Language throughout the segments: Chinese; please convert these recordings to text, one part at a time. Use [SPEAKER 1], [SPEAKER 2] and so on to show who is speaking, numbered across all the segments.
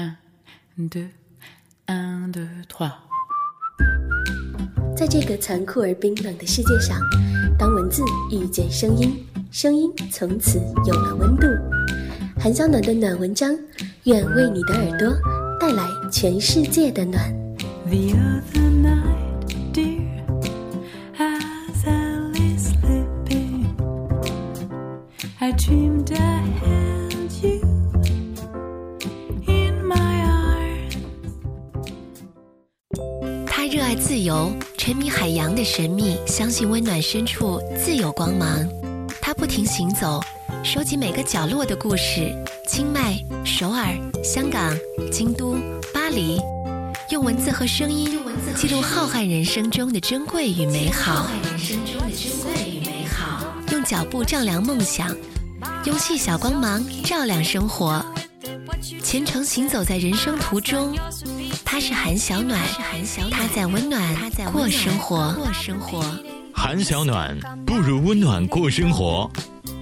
[SPEAKER 1] Un, deux, un, deux, trois。
[SPEAKER 2] 在这个残酷而冰冷的世界上，当文字遇见声音，声音从此有了温度。韩小暖的暖文章，愿为你的耳朵带来全世界的暖。
[SPEAKER 1] The other night, dear, as I lay sleeping, I
[SPEAKER 3] dream 热爱自由，沉迷海洋的神秘，相信温暖深处自有光芒。他不停行走，收集每个角落的故事。清迈、首尔、香港、京都、巴黎，用文字和声音记录浩瀚人生中的珍贵与美好。用脚步丈量梦想，用细小光芒照亮生活。虔诚行走在人生途中，他是韩小暖，他在温暖过生活。过生活。
[SPEAKER 4] 韩小暖不如温暖过生活。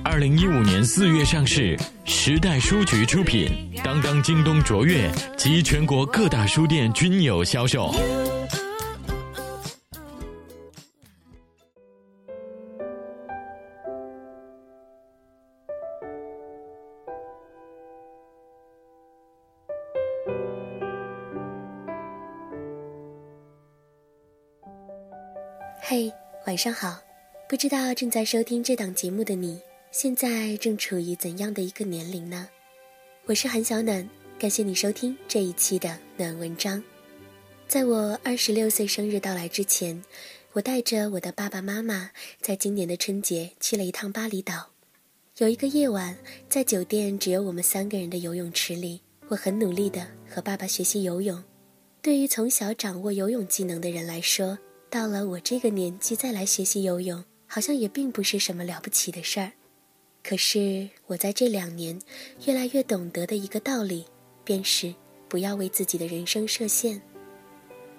[SPEAKER 4] 二零一五年四月上市，时代书局出品，当当、京东、卓越及全国各大书店均有销售。
[SPEAKER 2] 嘿，晚上好！不知道正在收听这档节目的你，现在正处于怎样的一个年龄呢？我是韩小暖，感谢你收听这一期的暖文章。在我二十六岁生日到来之前，我带着我的爸爸妈妈，在今年的春节去了一趟巴厘岛。有一个夜晚，在酒店只有我们三个人的游泳池里，我很努力地和爸爸学习游泳。对于从小掌握游泳技能的人来说，到了我这个年纪再来学习游泳，好像也并不是什么了不起的事儿。可是我在这两年越来越懂得的一个道理，便是不要为自己的人生设限。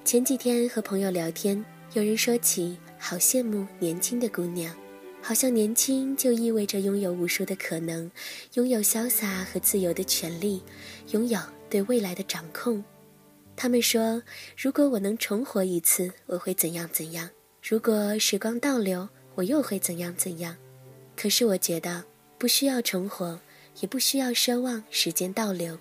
[SPEAKER 2] 前几天和朋友聊天，有人说起好羡慕年轻的姑娘，好像年轻就意味着拥有无数的可能，拥有潇洒和自由的权利，拥有对未来的掌控。他们说，如果我能重活一次，我会怎样怎样；如果时光倒流，我又会怎样怎样。可是我觉得，不需要重活，也不需要奢望时间倒流。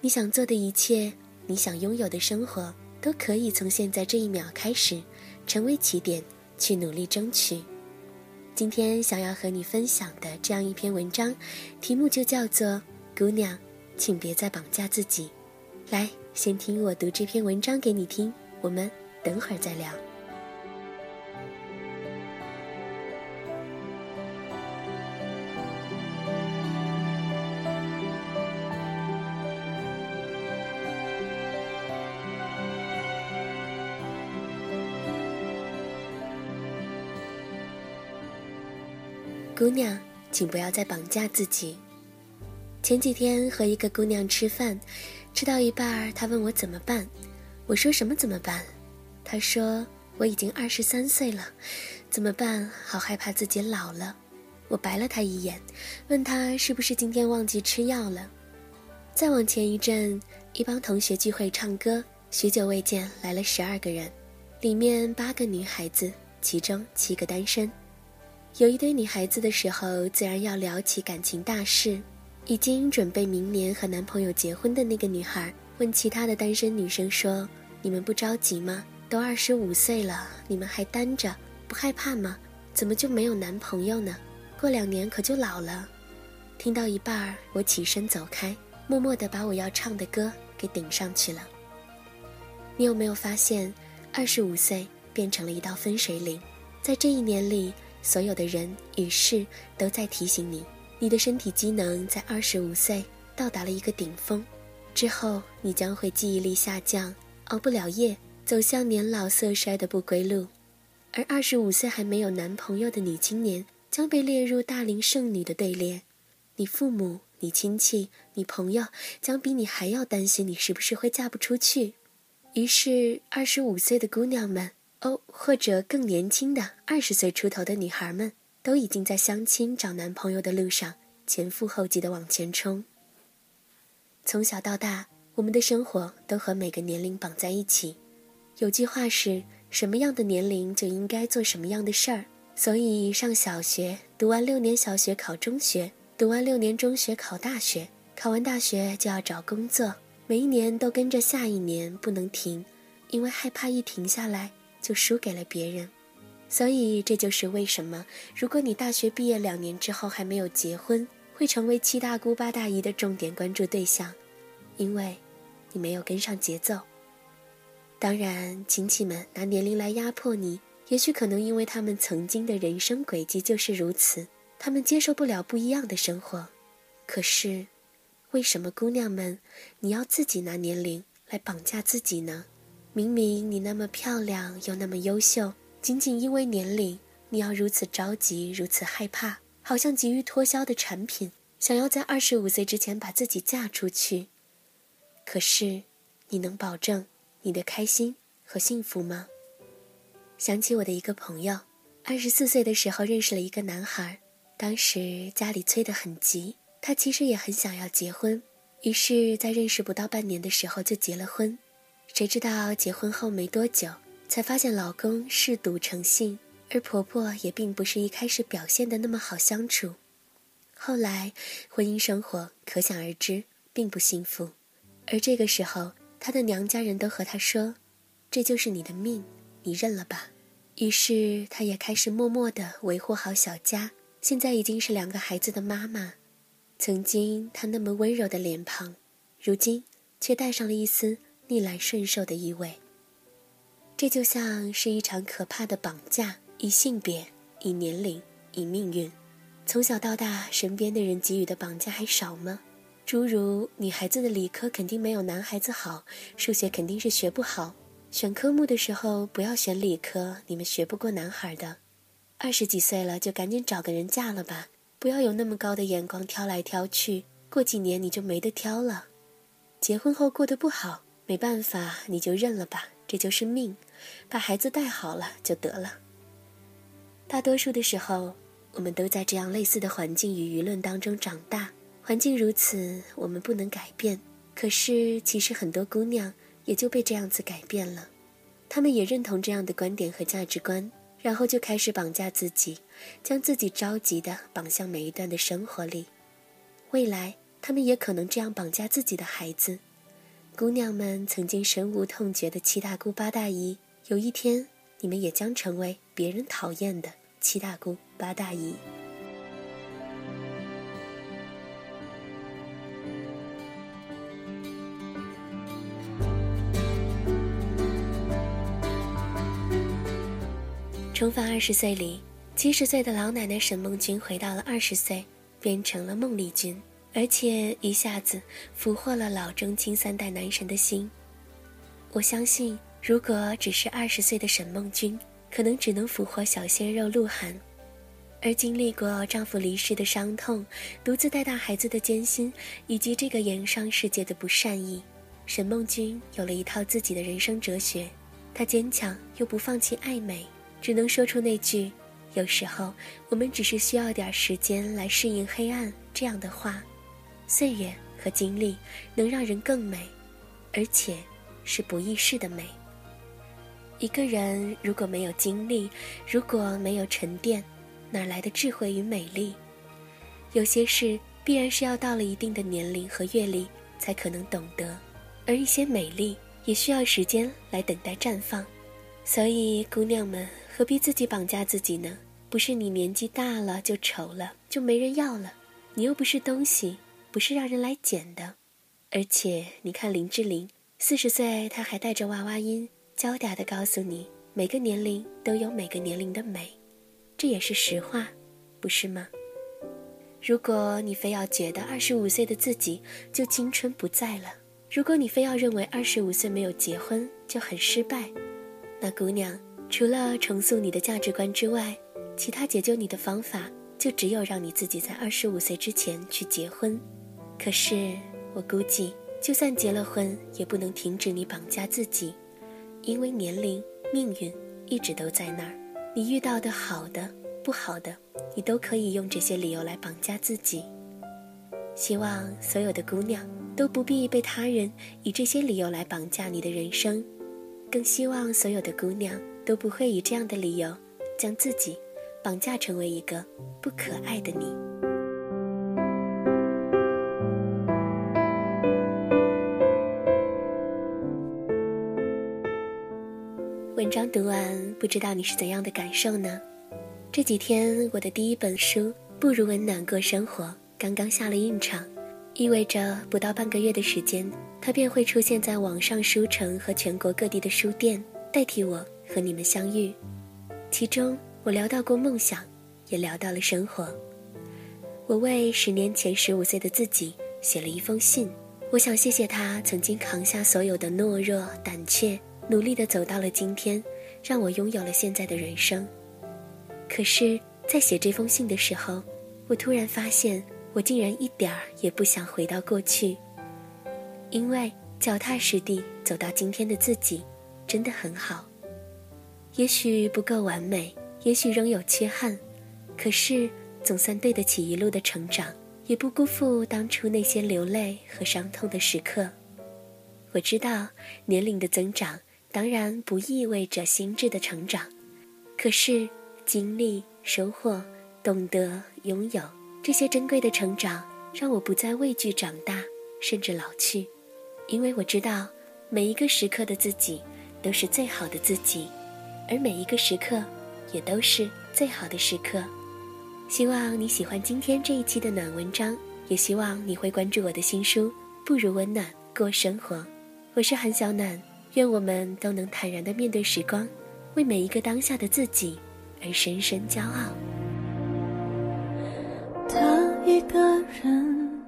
[SPEAKER 2] 你想做的一切，你想拥有的生活，都可以从现在这一秒开始，成为起点，去努力争取。今天想要和你分享的这样一篇文章，题目就叫做《姑娘，请别再绑架自己》。来。先听我读这篇文章给你听，我们等会儿再聊。姑娘，请不要再绑架自己。前几天和一个姑娘吃饭。吃到一半儿，他问我怎么办，我说什么怎么办？他说我已经二十三岁了，怎么办？好害怕自己老了。我白了他一眼，问他是不是今天忘记吃药了。再往前一阵，一帮同学聚会唱歌，许久未见，来了十二个人，里面八个女孩子，其中七个单身。有一堆女孩子的时候，自然要聊起感情大事。已经准备明年和男朋友结婚的那个女孩问其他的单身女生说：“你们不着急吗？都二十五岁了，你们还单着，不害怕吗？怎么就没有男朋友呢？过两年可就老了。”听到一半儿，我起身走开，默默地把我要唱的歌给顶上去了。你有没有发现，二十五岁变成了一道分水岭？在这一年里，所有的人与事都在提醒你。你的身体机能在二十五岁到达了一个顶峰，之后你将会记忆力下降，熬不了夜，走向年老色衰的不归路。而二十五岁还没有男朋友的女青年将被列入大龄剩女的队列，你父母、你亲戚、你朋友将比你还要担心你是不是会嫁不出去。于是，二十五岁的姑娘们，哦，或者更年轻的二十岁出头的女孩们。都已经在相亲找男朋友的路上前赴后继地往前冲。从小到大，我们的生活都和每个年龄绑在一起。有句话是什么样的年龄就应该做什么样的事儿，所以上小学读完六年小学考中学，读完六年中学考大学，考完大学就要找工作，每一年都跟着下一年不能停，因为害怕一停下来就输给了别人。所以这就是为什么，如果你大学毕业两年之后还没有结婚，会成为七大姑八大姨的重点关注对象，因为，你没有跟上节奏。当然，亲戚们拿年龄来压迫你，也许可能因为他们曾经的人生轨迹就是如此，他们接受不了不一样的生活。可是，为什么姑娘们，你要自己拿年龄来绑架自己呢？明明你那么漂亮又那么优秀。仅仅因为年龄，你要如此着急，如此害怕，好像急于脱销的产品，想要在二十五岁之前把自己嫁出去。可是，你能保证你的开心和幸福吗？想起我的一个朋友，二十四岁的时候认识了一个男孩，当时家里催得很急，他其实也很想要结婚，于是，在认识不到半年的时候就结了婚。谁知道结婚后没多久。才发现老公嗜赌成性，而婆婆也并不是一开始表现的那么好相处。后来婚姻生活可想而知，并不幸福。而这个时候，她的娘家人都和她说：“这就是你的命，你认了吧。”于是她也开始默默地维护好小家。现在已经是两个孩子的妈妈。曾经她那么温柔的脸庞，如今却带上了一丝逆来顺受的意味。这就像是一场可怕的绑架，以性别、以年龄、以命运。从小到大，身边的人给予的绑架还少吗？诸如女孩子的理科肯定没有男孩子好，数学肯定是学不好，选科目的时候不要选理科，你们学不过男孩的。二十几岁了就赶紧找个人嫁了吧，不要有那么高的眼光挑来挑去，过几年你就没得挑了。结婚后过得不好，没办法，你就认了吧，这就是命。把孩子带好了就得了。大多数的时候，我们都在这样类似的环境与舆论当中长大。环境如此，我们不能改变。可是，其实很多姑娘也就被这样子改变了。她们也认同这样的观点和价值观，然后就开始绑架自己，将自己着急的绑向每一段的生活里。未来，她们也可能这样绑架自己的孩子。姑娘们曾经深恶痛绝的七大姑八大姨。有一天，你们也将成为别人讨厌的七大姑八大姨。重返二十岁里，七十岁的老奶奶沈梦君回到了二十岁，变成了孟丽君，而且一下子俘获了老中青三代男神的心。我相信。如果只是二十岁的沈梦君，可能只能俘获小鲜肉鹿晗；而经历过丈夫离世的伤痛、独自带大孩子的艰辛，以及这个盐商世界的不善意，沈梦君有了一套自己的人生哲学。她坚强又不放弃爱美，只能说出那句：“有时候我们只是需要点时间来适应黑暗。”这样的话。岁月和经历能让人更美，而且是不易逝的美。一个人如果没有经历，如果没有沉淀，哪来的智慧与美丽？有些事必然是要到了一定的年龄和阅历才可能懂得，而一些美丽也需要时间来等待绽放。所以，姑娘们何必自己绑架自己呢？不是你年纪大了就丑了，就没人要了，你又不是东西，不是让人来捡的。而且，你看林志玲，四十岁她还带着娃娃音。娇嗲的告诉你，每个年龄都有每个年龄的美，这也是实话，不是吗？如果你非要觉得二十五岁的自己就青春不在了，如果你非要认为二十五岁没有结婚就很失败，那姑娘，除了重塑你的价值观之外，其他解救你的方法就只有让你自己在二十五岁之前去结婚。可是我估计，就算结了婚，也不能停止你绑架自己。因为年龄、命运一直都在那儿，你遇到的好的、不好的，你都可以用这些理由来绑架自己。希望所有的姑娘都不必被他人以这些理由来绑架你的人生。更希望所有的姑娘都不会以这样的理由将自己绑架成为一个不可爱的你。章读完，不知道你是怎样的感受呢？这几天我的第一本书《不如温暖过生活》刚刚下了印场，意味着不到半个月的时间。它便会出现在网上书城和全国各地的书店，代替我和你们相遇。其中，我聊到过梦想，也聊到了生活。我为十年前十五岁的自己写了一封信，我想谢谢他曾经扛下所有的懦弱、胆怯，努力地走到了今天，让我拥有了现在的人生。可是，在写这封信的时候，我突然发现，我竟然一点儿也不想回到过去。因为脚踏实地走到今天的自己，真的很好。也许不够完美，也许仍有缺憾，可是总算对得起一路的成长，也不辜负当初那些流泪和伤痛的时刻。我知道年龄的增长当然不意味着心智的成长，可是经历、收获、懂得、拥有这些珍贵的成长，让我不再畏惧长大，甚至老去。因为我知道，每一个时刻的自己都是最好的自己，而每一个时刻也都是最好的时刻。希望你喜欢今天这一期的暖文章，也希望你会关注我的新书《不如温暖过生活》。我是韩小暖，愿我们都能坦然的面对时光，为每一个当下的自己而深深骄傲。
[SPEAKER 5] 他一个人，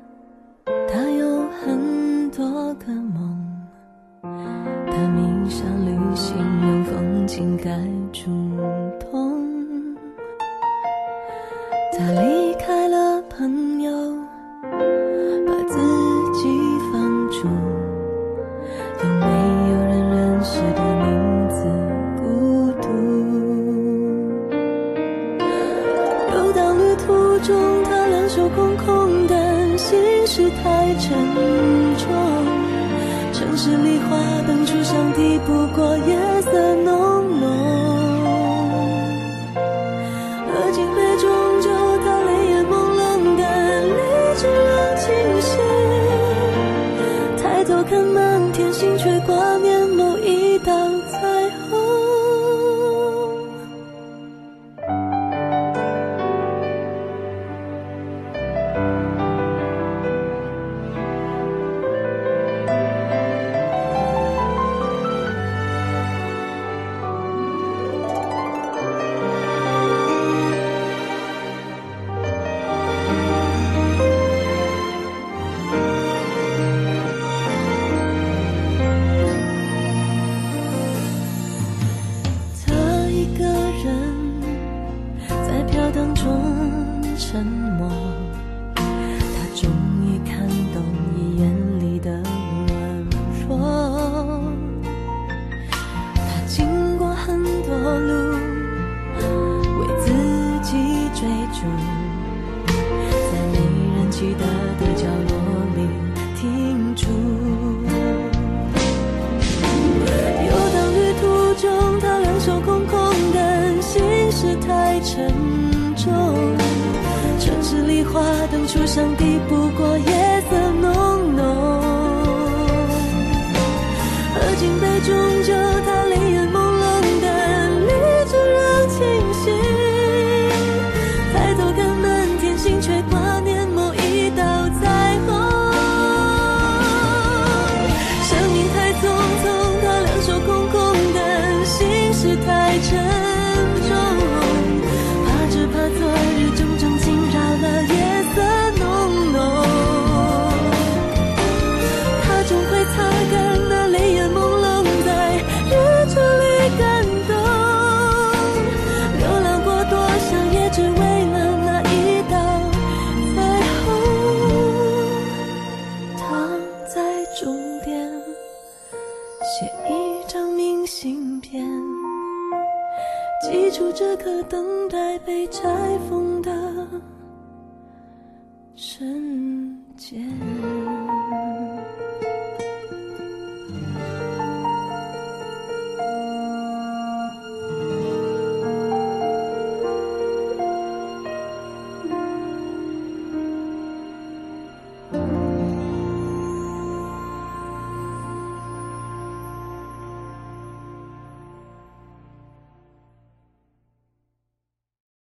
[SPEAKER 5] 他有很。多个梦，他迷上旅行，用风景盖住痛。他离城市里花灯初上，抵不过夜不过夜色